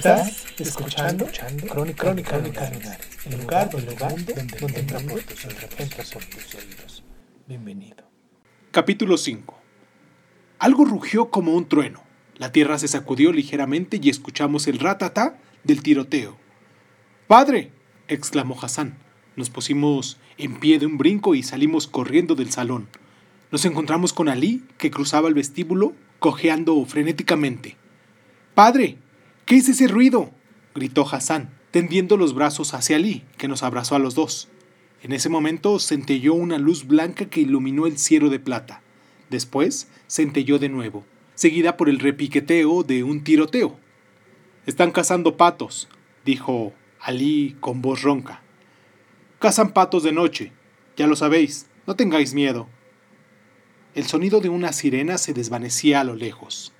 Estás escuchando, Crónica, Crónica, Lunares, el lugar, el lugar donde, donde entra por tus entra por tus oídos. Bienvenido. Capítulo 5 Algo rugió como un trueno. La tierra se sacudió ligeramente y escuchamos el ratatá del tiroteo. ¡Padre! exclamó Hassan. Nos pusimos en pie de un brinco y salimos corriendo del salón. Nos encontramos con Ali, que cruzaba el vestíbulo, cojeando frenéticamente. ¡Padre! ¿Qué es ese ruido? gritó Hassan, tendiendo los brazos hacia Ali, que nos abrazó a los dos. En ese momento centelló una luz blanca que iluminó el cielo de plata. Después centelló de nuevo, seguida por el repiqueteo de un tiroteo. Están cazando patos, dijo Ali con voz ronca. Cazan patos de noche, ya lo sabéis, no tengáis miedo. El sonido de una sirena se desvanecía a lo lejos.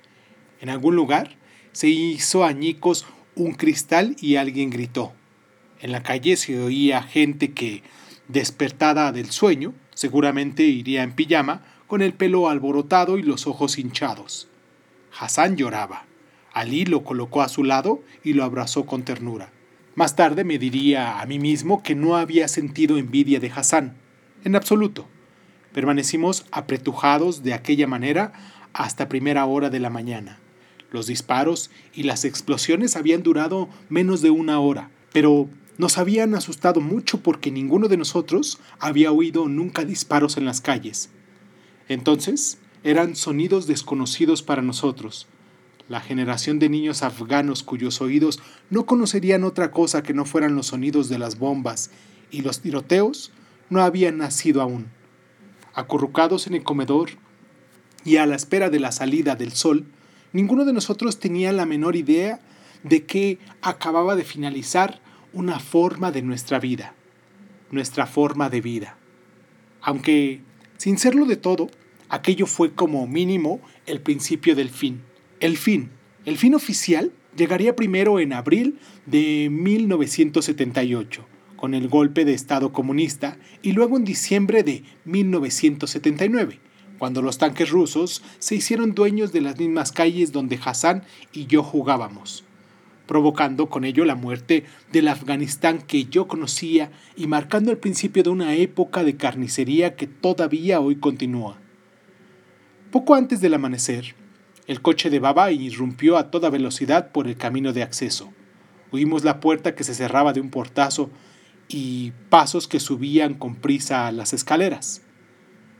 En algún lugar se hizo añicos un cristal y alguien gritó. En la calle se oía gente que, despertada del sueño, seguramente iría en pijama, con el pelo alborotado y los ojos hinchados. Hassan lloraba. Ali lo colocó a su lado y lo abrazó con ternura. Más tarde me diría a mí mismo que no había sentido envidia de Hassan, en absoluto. Permanecimos apretujados de aquella manera hasta primera hora de la mañana. Los disparos y las explosiones habían durado menos de una hora, pero nos habían asustado mucho porque ninguno de nosotros había oído nunca disparos en las calles. Entonces, eran sonidos desconocidos para nosotros. La generación de niños afganos cuyos oídos no conocerían otra cosa que no fueran los sonidos de las bombas y los tiroteos no habían nacido aún. Acurrucados en el comedor y a la espera de la salida del sol, ninguno de nosotros tenía la menor idea de que acababa de finalizar una forma de nuestra vida, nuestra forma de vida. Aunque, sin serlo de todo, aquello fue como mínimo el principio del fin. El fin, el fin oficial, llegaría primero en abril de 1978, con el golpe de Estado comunista, y luego en diciembre de 1979 cuando los tanques rusos se hicieron dueños de las mismas calles donde Hassan y yo jugábamos, provocando con ello la muerte del Afganistán que yo conocía y marcando el principio de una época de carnicería que todavía hoy continúa. Poco antes del amanecer, el coche de Baba irrumpió a toda velocidad por el camino de acceso. Oímos la puerta que se cerraba de un portazo y pasos que subían con prisa a las escaleras.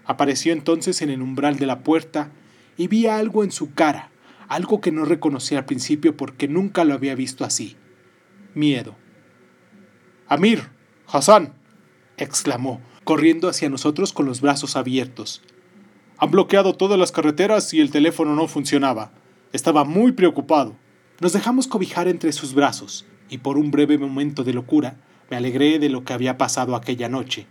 Apareció entonces en el umbral de la puerta y vi algo en su cara, algo que no reconocí al principio porque nunca lo había visto así. Miedo. Amir, Hassan, exclamó, corriendo hacia nosotros con los brazos abiertos. Han bloqueado todas las carreteras y el teléfono no funcionaba. Estaba muy preocupado. Nos dejamos cobijar entre sus brazos, y por un breve momento de locura me alegré de lo que había pasado aquella noche.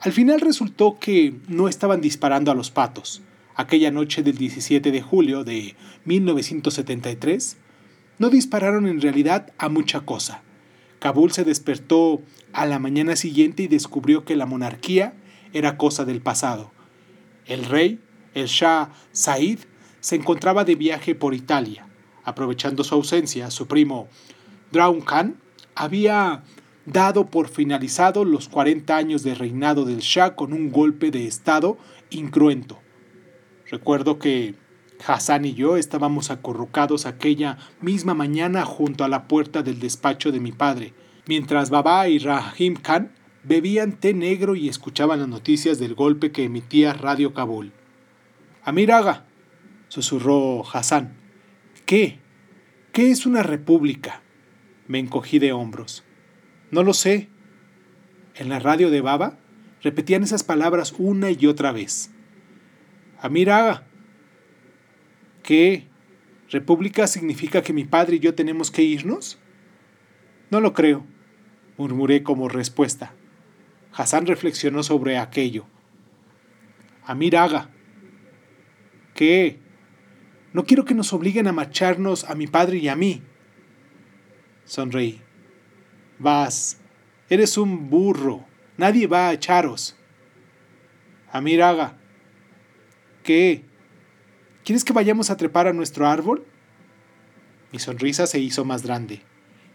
Al final resultó que no estaban disparando a los patos. Aquella noche del 17 de julio de 1973, no dispararon en realidad a mucha cosa. Kabul se despertó a la mañana siguiente y descubrió que la monarquía era cosa del pasado. El rey, el Shah Said, se encontraba de viaje por Italia. Aprovechando su ausencia, su primo Draun Khan había dado por finalizado los 40 años de reinado del Shah con un golpe de Estado incruento. Recuerdo que Hassan y yo estábamos acurrucados aquella misma mañana junto a la puerta del despacho de mi padre, mientras Baba y Rahim Khan bebían té negro y escuchaban las noticias del golpe que emitía Radio Kabul. Amir Aga, susurró Hassan. ¿Qué? ¿Qué es una república? Me encogí de hombros. No lo sé. En la radio de Baba repetían esas palabras una y otra vez. Amira, ¿qué? ¿República significa que mi padre y yo tenemos que irnos? No lo creo, murmuré como respuesta. Hassan reflexionó sobre aquello. Amir Aga. ¿Qué? No quiero que nos obliguen a marcharnos a mi padre y a mí. Sonreí. Vas. Eres un burro. Nadie va a echaros. Amir Aga. ¿Qué? ¿Quieres que vayamos a trepar a nuestro árbol? Mi sonrisa se hizo más grande.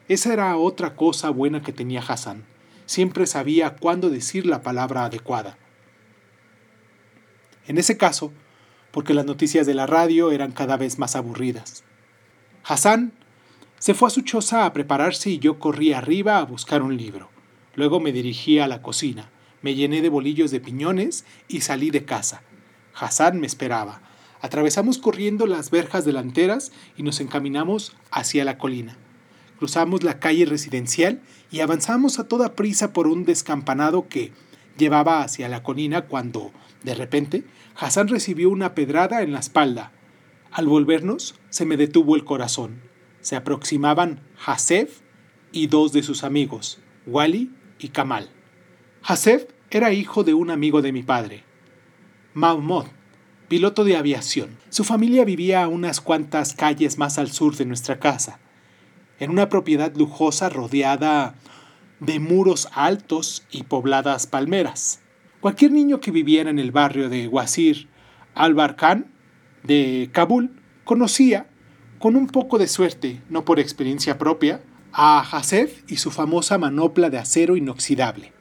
Esa era otra cosa buena que tenía Hassan. Siempre sabía cuándo decir la palabra adecuada. En ese caso, porque las noticias de la radio eran cada vez más aburridas. Hassan se fue a su choza a prepararse y yo corrí arriba a buscar un libro. Luego me dirigí a la cocina, me llené de bolillos de piñones y salí de casa. Hassan me esperaba. Atravesamos corriendo las verjas delanteras y nos encaminamos hacia la colina. Cruzamos la calle residencial y avanzamos a toda prisa por un descampanado que llevaba hacia la colina cuando, de repente, Hassan recibió una pedrada en la espalda. Al volvernos, se me detuvo el corazón. Se aproximaban Hasef y dos de sus amigos, Wally y Kamal. Hasef era hijo de un amigo de mi padre, Mahmoud, piloto de aviación. Su familia vivía a unas cuantas calles más al sur de nuestra casa en una propiedad lujosa rodeada de muros altos y pobladas palmeras. Cualquier niño que viviera en el barrio de Wazir al-Barkan de Kabul conocía, con un poco de suerte, no por experiencia propia, a Hasef y su famosa manopla de acero inoxidable.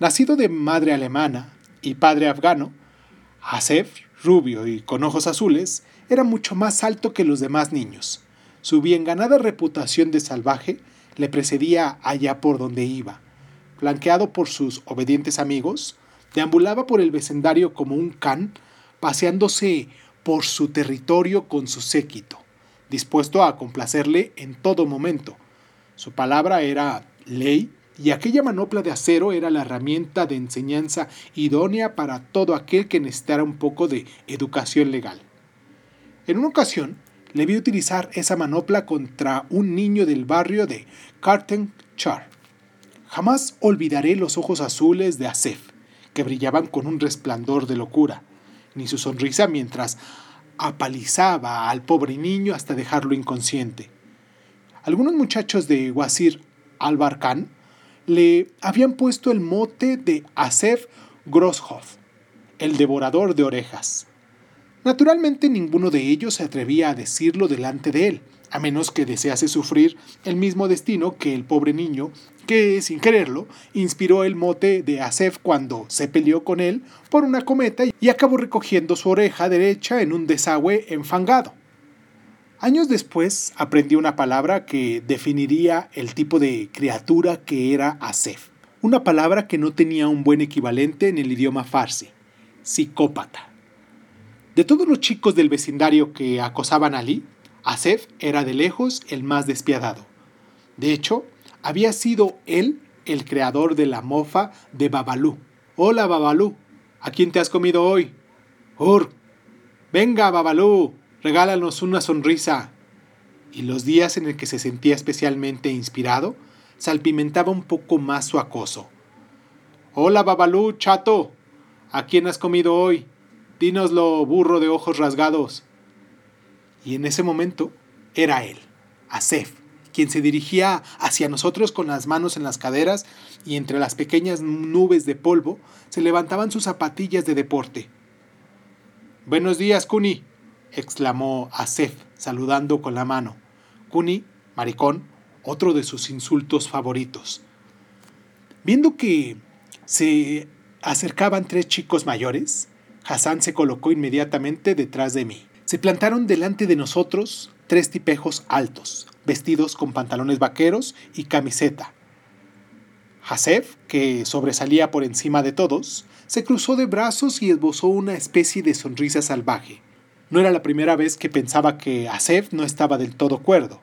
Nacido de madre alemana y padre afgano, Hasef, rubio y con ojos azules, era mucho más alto que los demás niños. Su bien ganada reputación de salvaje le precedía allá por donde iba. Flanqueado por sus obedientes amigos, deambulaba por el vecindario como un can, paseándose por su territorio con su séquito, dispuesto a complacerle en todo momento. Su palabra era ley y aquella manopla de acero era la herramienta de enseñanza idónea para todo aquel que necesitara un poco de educación legal. En una ocasión, le vi utilizar esa manopla contra un niño del barrio de Carten Char. Jamás olvidaré los ojos azules de Asef, que brillaban con un resplandor de locura, ni su sonrisa mientras apalizaba al pobre niño hasta dejarlo inconsciente. Algunos muchachos de Wazir al-Barkan le habían puesto el mote de Asef Grosshoff, el devorador de orejas. Naturalmente ninguno de ellos se atrevía a decirlo delante de él, a menos que desease sufrir el mismo destino que el pobre niño que, sin quererlo, inspiró el mote de Asef cuando se peleó con él por una cometa y acabó recogiendo su oreja derecha en un desagüe enfangado. Años después aprendí una palabra que definiría el tipo de criatura que era Asef, una palabra que no tenía un buen equivalente en el idioma farsi, psicópata. De todos los chicos del vecindario que acosaban a Ali, Asef era de lejos el más despiadado. De hecho, había sido él el creador de la mofa de Babalú. Hola, Babalú, ¿a quién te has comido hoy? Ur, venga, Babalú, regálanos una sonrisa. Y los días en el que se sentía especialmente inspirado, salpimentaba un poco más su acoso. Hola, Babalú, chato, ¿a quién has comido hoy? Dínoslo, burro de ojos rasgados. Y en ese momento era él, Asef, quien se dirigía hacia nosotros con las manos en las caderas y entre las pequeñas nubes de polvo se levantaban sus zapatillas de deporte. Buenos días, Kuni, exclamó Asef, saludando con la mano. Kuni, maricón, otro de sus insultos favoritos. Viendo que se acercaban tres chicos mayores, Hassan se colocó inmediatamente detrás de mí. Se plantaron delante de nosotros tres tipejos altos, vestidos con pantalones vaqueros y camiseta. Hasef, que sobresalía por encima de todos, se cruzó de brazos y esbozó una especie de sonrisa salvaje. No era la primera vez que pensaba que Hasef no estaba del todo cuerdo.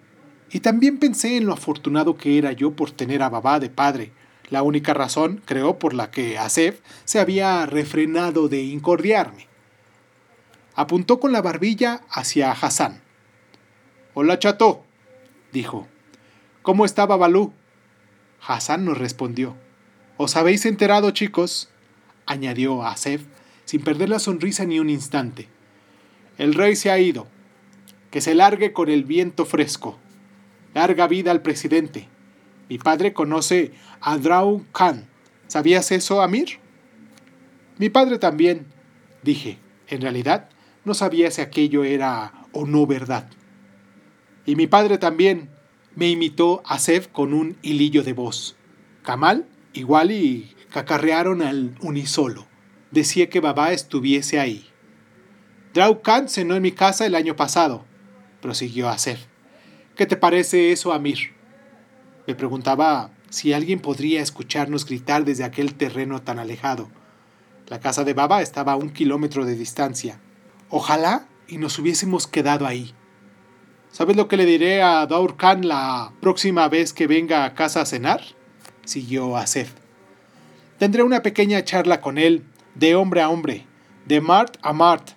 Y también pensé en lo afortunado que era yo por tener a Babá de padre, la única razón, creo, por la que Asef se había refrenado de incordiarme. Apuntó con la barbilla hacia Hassan. Hola, chato, dijo. ¿Cómo está Babalú? Hassan nos respondió. ¿Os habéis enterado, chicos? añadió Asef, sin perder la sonrisa ni un instante. El rey se ha ido. Que se largue con el viento fresco. Larga vida al presidente. Mi padre conoce a Drau Khan. ¿Sabías eso, Amir? Mi padre también, dije. En realidad, no sabía si aquello era o no verdad. Y mi padre también, me imitó Asef con un hilillo de voz. Kamal, igual y cacarrearon al unisolo. Decía que Babá estuviese ahí. Drau Khan cenó en mi casa el año pasado, prosiguió Asef. ¿Qué te parece eso, Amir? Me preguntaba si alguien podría escucharnos gritar desde aquel terreno tan alejado. La casa de Baba estaba a un kilómetro de distancia. Ojalá y nos hubiésemos quedado ahí. ¿Sabes lo que le diré a Daur Khan la próxima vez que venga a casa a cenar? siguió Asef. Tendré una pequeña charla con él, de hombre a hombre, de Mart a Mart.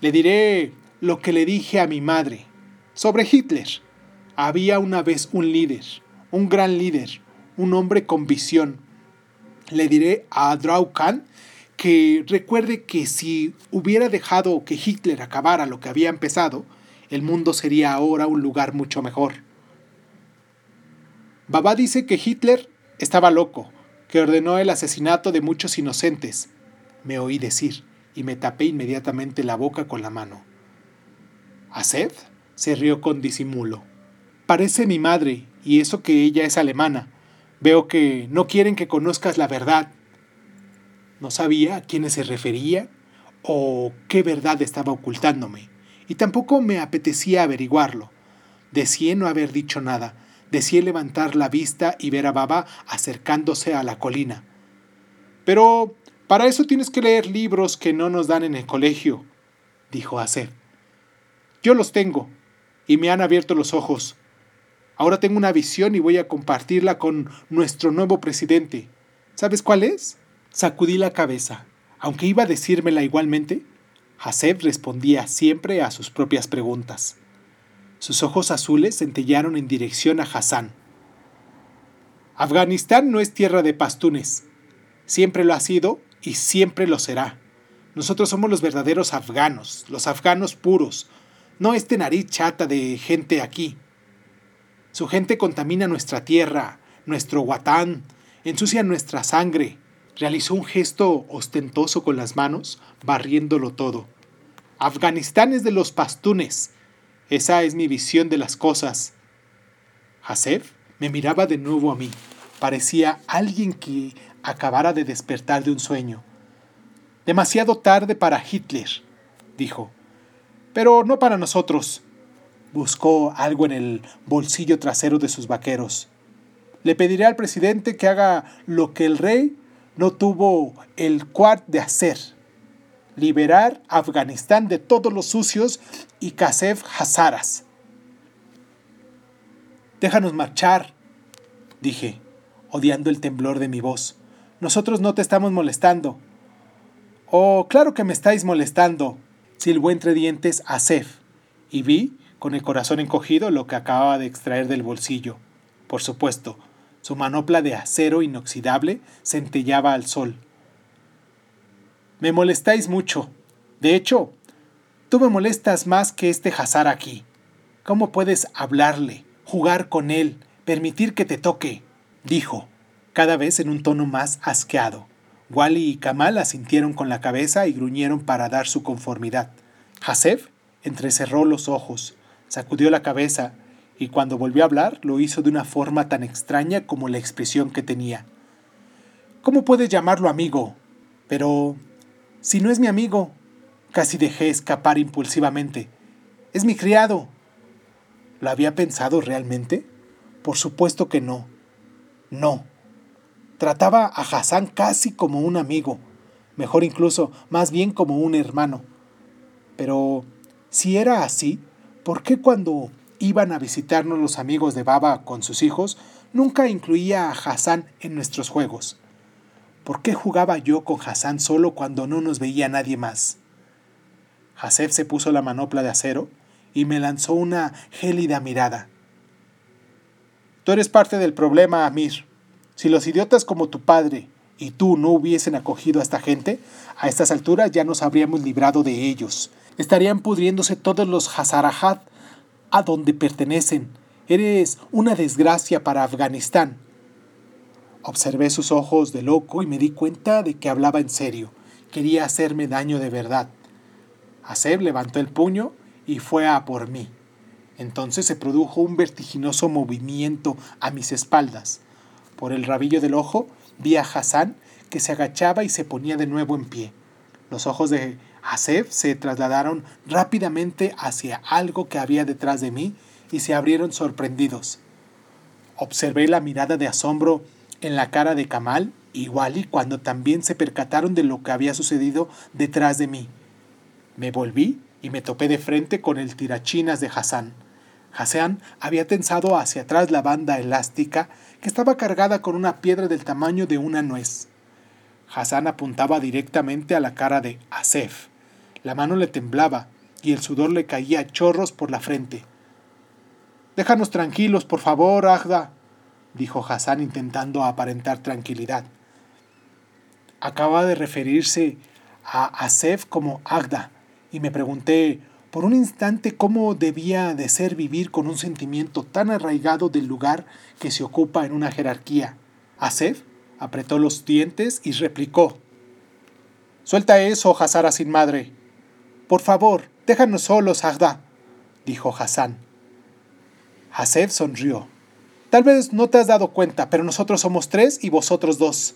Le diré lo que le dije a mi madre sobre Hitler. Había una vez un líder, un gran líder, un hombre con visión. Le diré a Drau Khan que recuerde que si hubiera dejado que Hitler acabara lo que había empezado, el mundo sería ahora un lugar mucho mejor. Baba dice que Hitler estaba loco, que ordenó el asesinato de muchos inocentes. Me oí decir y me tapé inmediatamente la boca con la mano. ¿Ased? se rió con disimulo. Parece mi madre, y eso que ella es alemana. Veo que no quieren que conozcas la verdad. No sabía a quiénes se refería o qué verdad estaba ocultándome, y tampoco me apetecía averiguarlo. Deseé no haber dicho nada, deseé levantar la vista y ver a Baba acercándose a la colina. Pero para eso tienes que leer libros que no nos dan en el colegio, dijo Asef. Yo los tengo, y me han abierto los ojos. Ahora tengo una visión y voy a compartirla con nuestro nuevo presidente. ¿Sabes cuál es? Sacudí la cabeza. Aunque iba a decírmela igualmente, Haseb respondía siempre a sus propias preguntas. Sus ojos azules centellaron en dirección a Hassan. Afganistán no es tierra de pastunes. Siempre lo ha sido y siempre lo será. Nosotros somos los verdaderos afganos, los afganos puros, no este nariz chata de gente aquí. Su gente contamina nuestra tierra, nuestro guatán, ensucia nuestra sangre. Realizó un gesto ostentoso con las manos, barriéndolo todo. Afganistán es de los pastunes. Esa es mi visión de las cosas. Hasef me miraba de nuevo a mí. Parecía alguien que acabara de despertar de un sueño. Demasiado tarde para Hitler, dijo. Pero no para nosotros. Buscó algo en el bolsillo trasero de sus vaqueros. Le pediré al presidente que haga lo que el rey no tuvo el cuart de hacer. Liberar Afganistán de todos los sucios y Kasef Hazaras. Déjanos marchar, dije, odiando el temblor de mi voz. Nosotros no te estamos molestando. Oh, claro que me estáis molestando, silbó entre dientes a y vi, con el corazón encogido, lo que acababa de extraer del bolsillo. Por supuesto, su manopla de acero inoxidable centellaba al sol. Me molestáis mucho. De hecho, tú me molestas más que este Hazar aquí. ¿Cómo puedes hablarle, jugar con él, permitir que te toque? dijo, cada vez en un tono más asqueado. Wally y Kamal asintieron con la cabeza y gruñeron para dar su conformidad. Hasef entrecerró los ojos, sacudió la cabeza y cuando volvió a hablar lo hizo de una forma tan extraña como la expresión que tenía. ¿Cómo puedes llamarlo amigo? Pero... si no es mi amigo, casi dejé escapar impulsivamente. Es mi criado. ¿Lo había pensado realmente? Por supuesto que no. No. Trataba a Hassan casi como un amigo, mejor incluso, más bien como un hermano. Pero, si era así, ¿por qué cuando iban a visitarnos los amigos de Baba con sus hijos, nunca incluía a Hassan en nuestros juegos? ¿Por qué jugaba yo con Hassan solo cuando no nos veía nadie más? Hasef se puso la manopla de acero y me lanzó una gélida mirada. Tú eres parte del problema, Amir. Si los idiotas como tu padre y tú no hubiesen acogido a esta gente, a estas alturas ya nos habríamos librado de ellos. Estarían pudriéndose todos los Hazarajat a donde pertenecen. Eres una desgracia para Afganistán. Observé sus ojos de loco y me di cuenta de que hablaba en serio. Quería hacerme daño de verdad. Aseb levantó el puño y fue a por mí. Entonces se produjo un vertiginoso movimiento a mis espaldas. Por el rabillo del ojo vi a Hassan que se agachaba y se ponía de nuevo en pie. Los ojos de Haseb se trasladaron rápidamente hacia algo que había detrás de mí y se abrieron sorprendidos. Observé la mirada de asombro en la cara de Kamal y Wally cuando también se percataron de lo que había sucedido detrás de mí. Me volví y me topé de frente con el tirachinas de Hassan. Hassan había tensado hacia atrás la banda elástica que estaba cargada con una piedra del tamaño de una nuez. Hassan apuntaba directamente a la cara de Asef. La mano le temblaba y el sudor le caía a chorros por la frente. Déjanos tranquilos, por favor, Agda, dijo Hassan intentando aparentar tranquilidad. Acaba de referirse a Asef como Agda, y me pregunté por un instante cómo debía de ser vivir con un sentimiento tan arraigado del lugar que se ocupa en una jerarquía. Asef apretó los dientes y replicó. Suelta eso, Hazara sin madre. Por favor, déjanos solos, Agda, dijo Hassan. Asef sonrió. Tal vez no te has dado cuenta, pero nosotros somos tres y vosotros dos.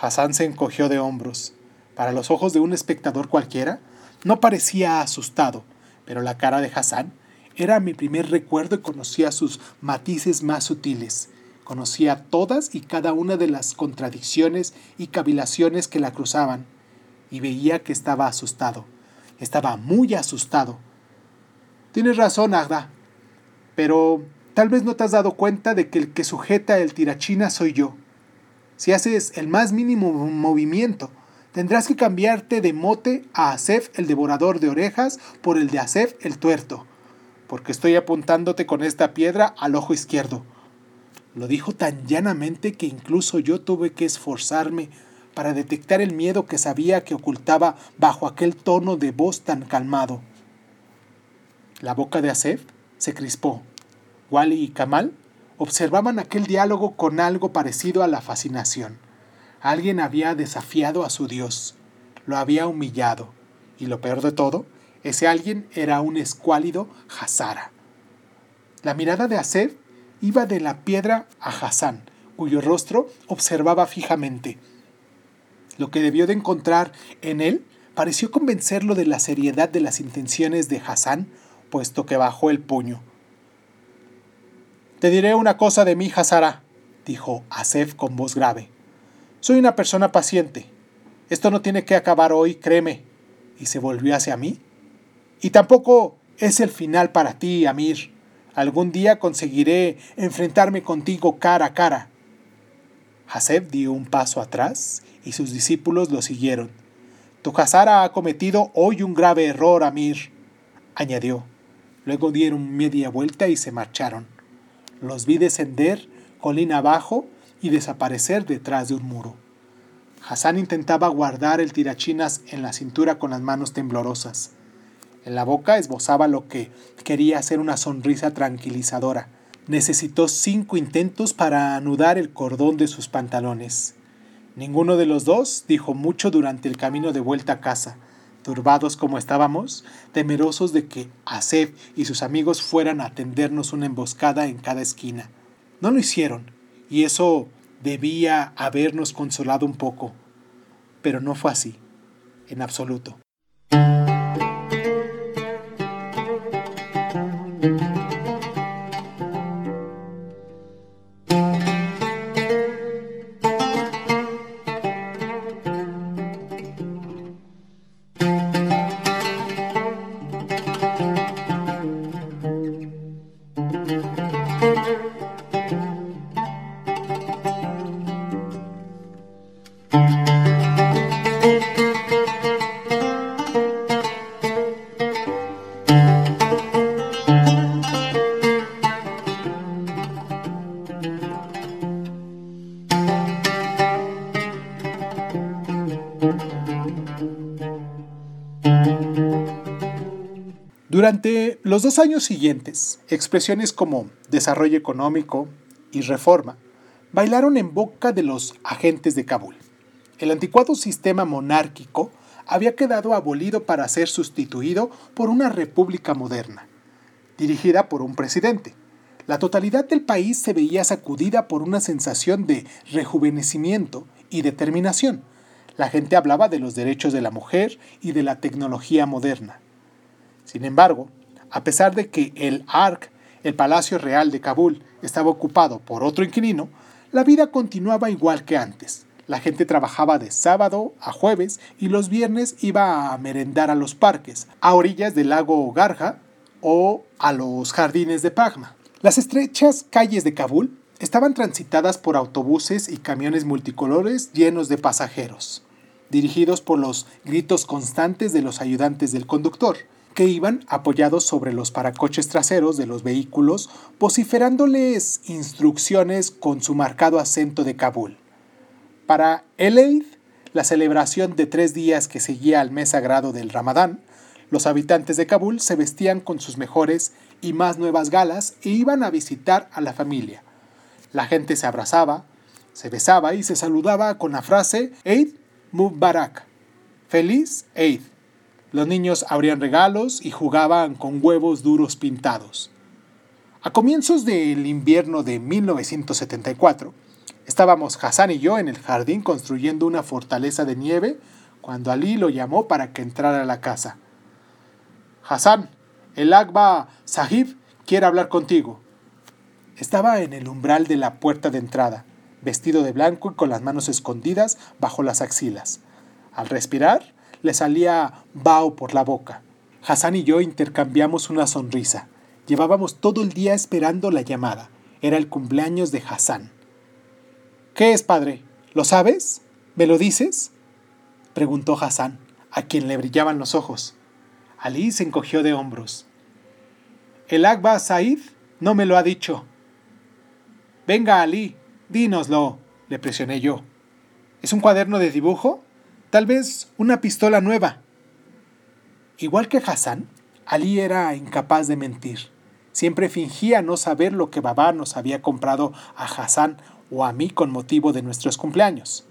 Hassan se encogió de hombros. Para los ojos de un espectador cualquiera, no parecía asustado, pero la cara de Hassan era mi primer recuerdo y conocía sus matices más sutiles. Conocía todas y cada una de las contradicciones y cavilaciones que la cruzaban, y veía que estaba asustado. Estaba muy asustado. Tienes razón, Agda, pero tal vez no te has dado cuenta de que el que sujeta el tirachina soy yo. Si haces el más mínimo movimiento, Tendrás que cambiarte de mote a Asef el devorador de orejas por el de Asef el tuerto, porque estoy apuntándote con esta piedra al ojo izquierdo. Lo dijo tan llanamente que incluso yo tuve que esforzarme para detectar el miedo que sabía que ocultaba bajo aquel tono de voz tan calmado. La boca de Asef se crispó. Wally y Kamal observaban aquel diálogo con algo parecido a la fascinación. Alguien había desafiado a su Dios, lo había humillado, y lo peor de todo, ese alguien era un escuálido Hazara. La mirada de Asef iba de la piedra a Hassan, cuyo rostro observaba fijamente. Lo que debió de encontrar en él pareció convencerlo de la seriedad de las intenciones de Hassan, puesto que bajó el puño. Te diré una cosa de mí, Hazara, dijo Asef con voz grave. Soy una persona paciente. Esto no tiene que acabar hoy, créeme. Y se volvió hacia mí. Y tampoco es el final para ti, Amir. Algún día conseguiré enfrentarme contigo cara a cara. Haseb dio un paso atrás y sus discípulos lo siguieron. Tu Hazara ha cometido hoy un grave error, Amir, añadió. Luego dieron media vuelta y se marcharon. Los vi descender colina abajo y desaparecer detrás de un muro. Hassan intentaba guardar el tirachinas en la cintura con las manos temblorosas. En la boca esbozaba lo que quería ser una sonrisa tranquilizadora. Necesitó cinco intentos para anudar el cordón de sus pantalones. Ninguno de los dos dijo mucho durante el camino de vuelta a casa, turbados como estábamos, temerosos de que Asef y sus amigos fueran a tendernos una emboscada en cada esquina. No lo hicieron, y eso debía habernos consolado un poco, pero no fue así, en absoluto. Durante los dos años siguientes, expresiones como desarrollo económico y reforma bailaron en boca de los agentes de Kabul. El anticuado sistema monárquico había quedado abolido para ser sustituido por una república moderna, dirigida por un presidente. La totalidad del país se veía sacudida por una sensación de rejuvenecimiento y determinación. La gente hablaba de los derechos de la mujer y de la tecnología moderna. Sin embargo, a pesar de que el ARC, el Palacio Real de Kabul, estaba ocupado por otro inquilino, la vida continuaba igual que antes. La gente trabajaba de sábado a jueves y los viernes iba a merendar a los parques, a orillas del lago Garja o a los jardines de Pagma. Las estrechas calles de Kabul estaban transitadas por autobuses y camiones multicolores llenos de pasajeros, dirigidos por los gritos constantes de los ayudantes del conductor, que iban apoyados sobre los paracoches traseros de los vehículos, vociferándoles instrucciones con su marcado acento de Kabul. Para el Eid, la celebración de tres días que seguía al mes sagrado del Ramadán, los habitantes de Kabul se vestían con sus mejores y más nuevas galas e iban a visitar a la familia. La gente se abrazaba, se besaba y se saludaba con la frase Eid Mubarak, feliz Eid. Los niños abrían regalos y jugaban con huevos duros pintados. A comienzos del invierno de 1974, Estábamos Hassan y yo en el jardín construyendo una fortaleza de nieve cuando Ali lo llamó para que entrara a la casa. Hassan, el Agba Sahib quiere hablar contigo. Estaba en el umbral de la puerta de entrada, vestido de blanco y con las manos escondidas bajo las axilas. Al respirar, le salía vaho por la boca. Hassan y yo intercambiamos una sonrisa. Llevábamos todo el día esperando la llamada. Era el cumpleaños de Hassan. ¿Qué es, padre? ¿Lo sabes? ¿Me lo dices? preguntó Hassan, a quien le brillaban los ojos. Ali se encogió de hombros. El Agba Said no me lo ha dicho. Venga, Ali, dínoslo, le presioné yo. ¿Es un cuaderno de dibujo? Tal vez una pistola nueva. Igual que Hassan, Ali era incapaz de mentir. Siempre fingía no saber lo que Babá nos había comprado a Hassan o a mí con motivo de nuestros cumpleaños.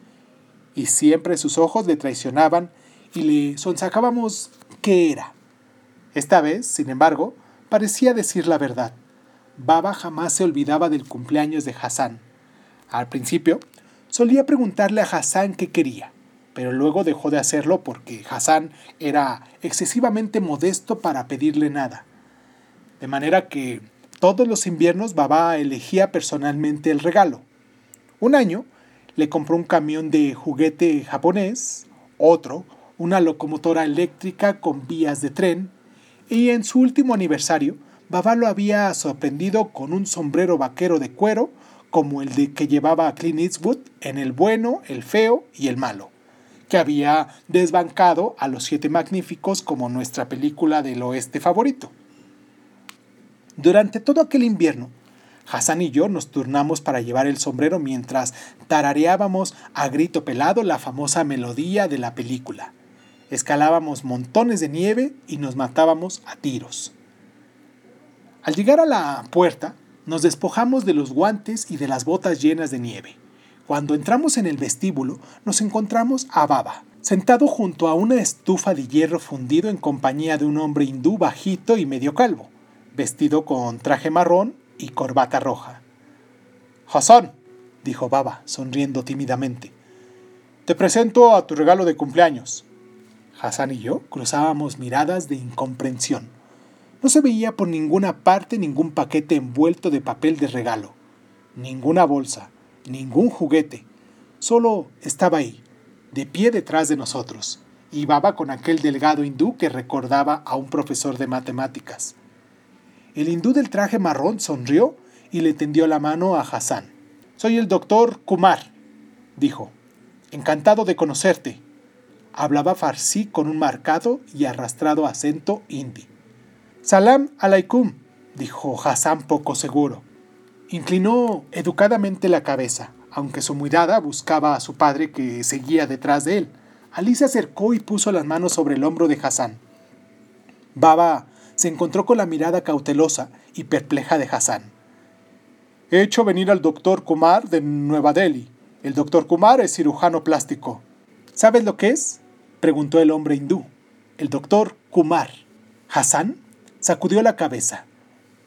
Y siempre sus ojos le traicionaban y le sonsacábamos qué era. Esta vez, sin embargo, parecía decir la verdad. Baba jamás se olvidaba del cumpleaños de Hassan. Al principio, solía preguntarle a Hassan qué quería, pero luego dejó de hacerlo porque Hassan era excesivamente modesto para pedirle nada. De manera que todos los inviernos Baba elegía personalmente el regalo. Un año le compró un camión de juguete japonés, otro una locomotora eléctrica con vías de tren, y en su último aniversario, Baba lo había sorprendido con un sombrero vaquero de cuero como el de que llevaba Clint Eastwood en El bueno, el feo y el malo, que había desbancado a Los Siete Magníficos como nuestra película del oeste favorito. Durante todo aquel invierno, Hassan y yo nos turnamos para llevar el sombrero mientras tarareábamos a grito pelado la famosa melodía de la película. Escalábamos montones de nieve y nos matábamos a tiros. Al llegar a la puerta, nos despojamos de los guantes y de las botas llenas de nieve. Cuando entramos en el vestíbulo, nos encontramos a Baba, sentado junto a una estufa de hierro fundido en compañía de un hombre hindú bajito y medio calvo, vestido con traje marrón y corbata roja. Hassan, dijo Baba, sonriendo tímidamente, te presento a tu regalo de cumpleaños. Hassan y yo cruzábamos miradas de incomprensión. No se veía por ninguna parte ningún paquete envuelto de papel de regalo, ninguna bolsa, ningún juguete. Solo estaba ahí, de pie detrás de nosotros, y Baba con aquel delgado hindú que recordaba a un profesor de matemáticas. El hindú del traje marrón sonrió y le tendió la mano a Hassan. Soy el doctor Kumar, dijo. Encantado de conocerte. Hablaba farsi con un marcado y arrastrado acento hindi. Salam alaikum, dijo Hassan poco seguro. Inclinó educadamente la cabeza, aunque su mirada buscaba a su padre que seguía detrás de él. Ali se acercó y puso las manos sobre el hombro de Hassan. Baba se encontró con la mirada cautelosa y perpleja de Hassan. He hecho venir al doctor Kumar de Nueva Delhi. El doctor Kumar es cirujano plástico. ¿Sabes lo que es? preguntó el hombre hindú. El doctor Kumar. Hassan sacudió la cabeza.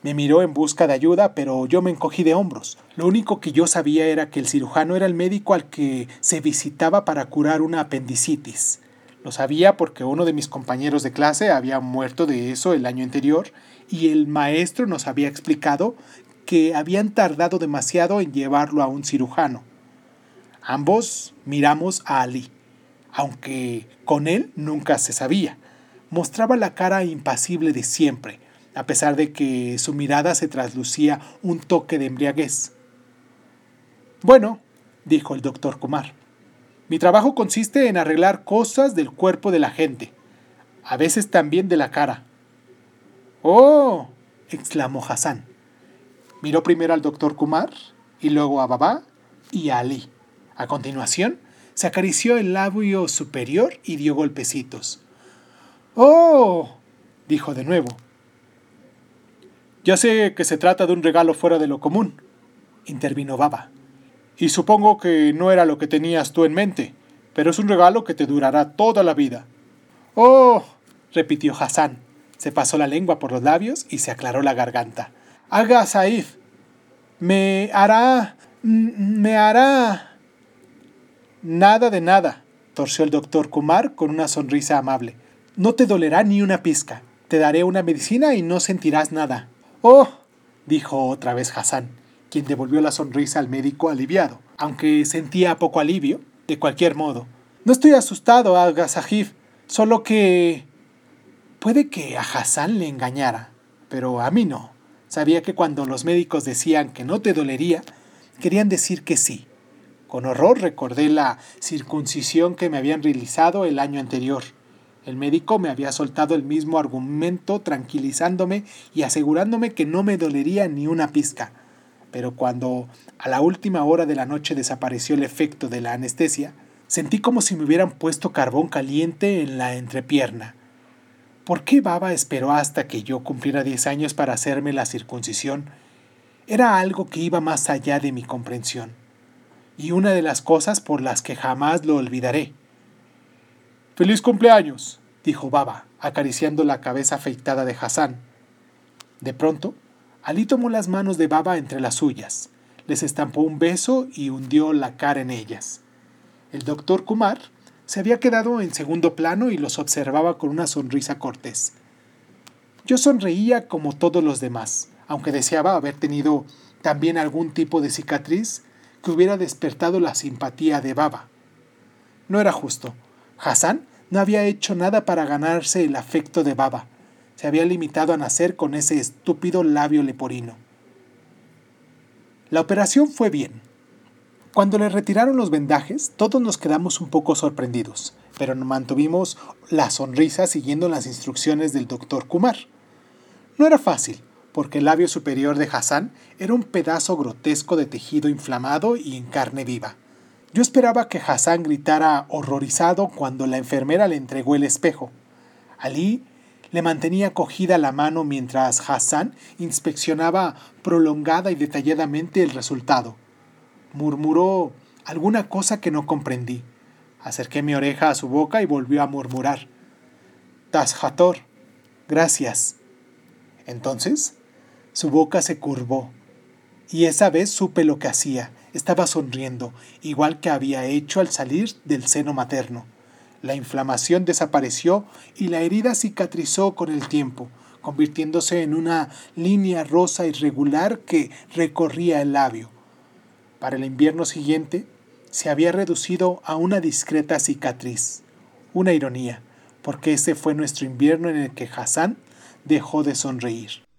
Me miró en busca de ayuda, pero yo me encogí de hombros. Lo único que yo sabía era que el cirujano era el médico al que se visitaba para curar una apendicitis. Lo sabía porque uno de mis compañeros de clase había muerto de eso el año anterior y el maestro nos había explicado que habían tardado demasiado en llevarlo a un cirujano. Ambos miramos a Ali, aunque con él nunca se sabía. Mostraba la cara impasible de siempre, a pesar de que su mirada se traslucía un toque de embriaguez. Bueno, dijo el doctor Kumar, mi trabajo consiste en arreglar cosas del cuerpo de la gente, a veces también de la cara. ¡Oh! exclamó Hassan. Miró primero al doctor Kumar y luego a Baba y a Ali. A continuación, se acarició el labio superior y dio golpecitos. ¡Oh! dijo de nuevo. Ya sé que se trata de un regalo fuera de lo común, intervino Baba. Y supongo que no era lo que tenías tú en mente, pero es un regalo que te durará toda la vida. ¡Oh! repitió Hassan. Se pasó la lengua por los labios y se aclaró la garganta. Haga Saif. Me hará. me hará. Nada de nada, torció el doctor Kumar con una sonrisa amable. No te dolerá ni una pizca. Te daré una medicina y no sentirás nada. Oh, dijo otra vez Hassan, quien devolvió la sonrisa al médico aliviado, aunque sentía poco alivio, de cualquier modo. No estoy asustado, Aga Sahib, solo que... Puede que a Hassan le engañara, pero a mí no. Sabía que cuando los médicos decían que no te dolería, querían decir que sí. Con horror recordé la circuncisión que me habían realizado el año anterior. El médico me había soltado el mismo argumento tranquilizándome y asegurándome que no me dolería ni una pizca. Pero cuando a la última hora de la noche desapareció el efecto de la anestesia, sentí como si me hubieran puesto carbón caliente en la entrepierna. ¿Por qué Baba esperó hasta que yo cumpliera diez años para hacerme la circuncisión? Era algo que iba más allá de mi comprensión, y una de las cosas por las que jamás lo olvidaré. Feliz cumpleaños, dijo Baba, acariciando la cabeza afeitada de Hassan. De pronto, Ali tomó las manos de Baba entre las suyas, les estampó un beso y hundió la cara en ellas. El doctor Kumar se había quedado en segundo plano y los observaba con una sonrisa cortés. Yo sonreía como todos los demás, aunque deseaba haber tenido también algún tipo de cicatriz que hubiera despertado la simpatía de Baba. No era justo. Hassan no había hecho nada para ganarse el afecto de Baba. Se había limitado a nacer con ese estúpido labio leporino. La operación fue bien. Cuando le retiraron los vendajes, todos nos quedamos un poco sorprendidos, pero mantuvimos la sonrisa siguiendo las instrucciones del doctor Kumar. No era fácil, porque el labio superior de Hassan era un pedazo grotesco de tejido inflamado y en carne viva. Yo esperaba que Hassan gritara horrorizado cuando la enfermera le entregó el espejo. Ali le mantenía cogida la mano mientras Hassan inspeccionaba prolongada y detalladamente el resultado. Murmuró alguna cosa que no comprendí. Acerqué mi oreja a su boca y volvió a murmurar. Tashator, gracias. Entonces, su boca se curvó, y esa vez supe lo que hacía estaba sonriendo, igual que había hecho al salir del seno materno. La inflamación desapareció y la herida cicatrizó con el tiempo, convirtiéndose en una línea rosa irregular que recorría el labio. Para el invierno siguiente, se había reducido a una discreta cicatriz. Una ironía, porque ese fue nuestro invierno en el que Hassan dejó de sonreír.